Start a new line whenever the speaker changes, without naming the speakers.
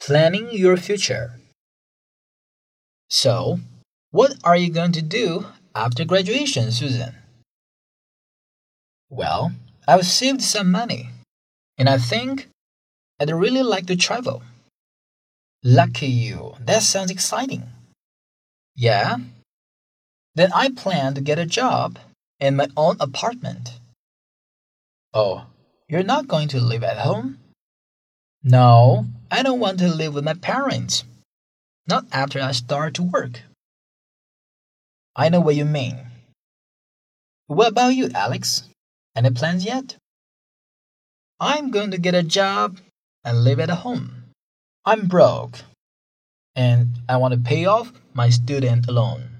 Planning your future. So, what are you going to do after graduation, Susan? Well, I've saved some money, and I think I'd really like to travel. Lucky you. That sounds exciting. Yeah? Then I plan to get a job in my own apartment. Oh, you're not going to live at home? No, I don't want to live with my parents. Not after I start to work. I know what you mean. What about you, Alex? Any plans yet? I'm going to get a job and live at home. I'm broke, and I want to pay off my student loan.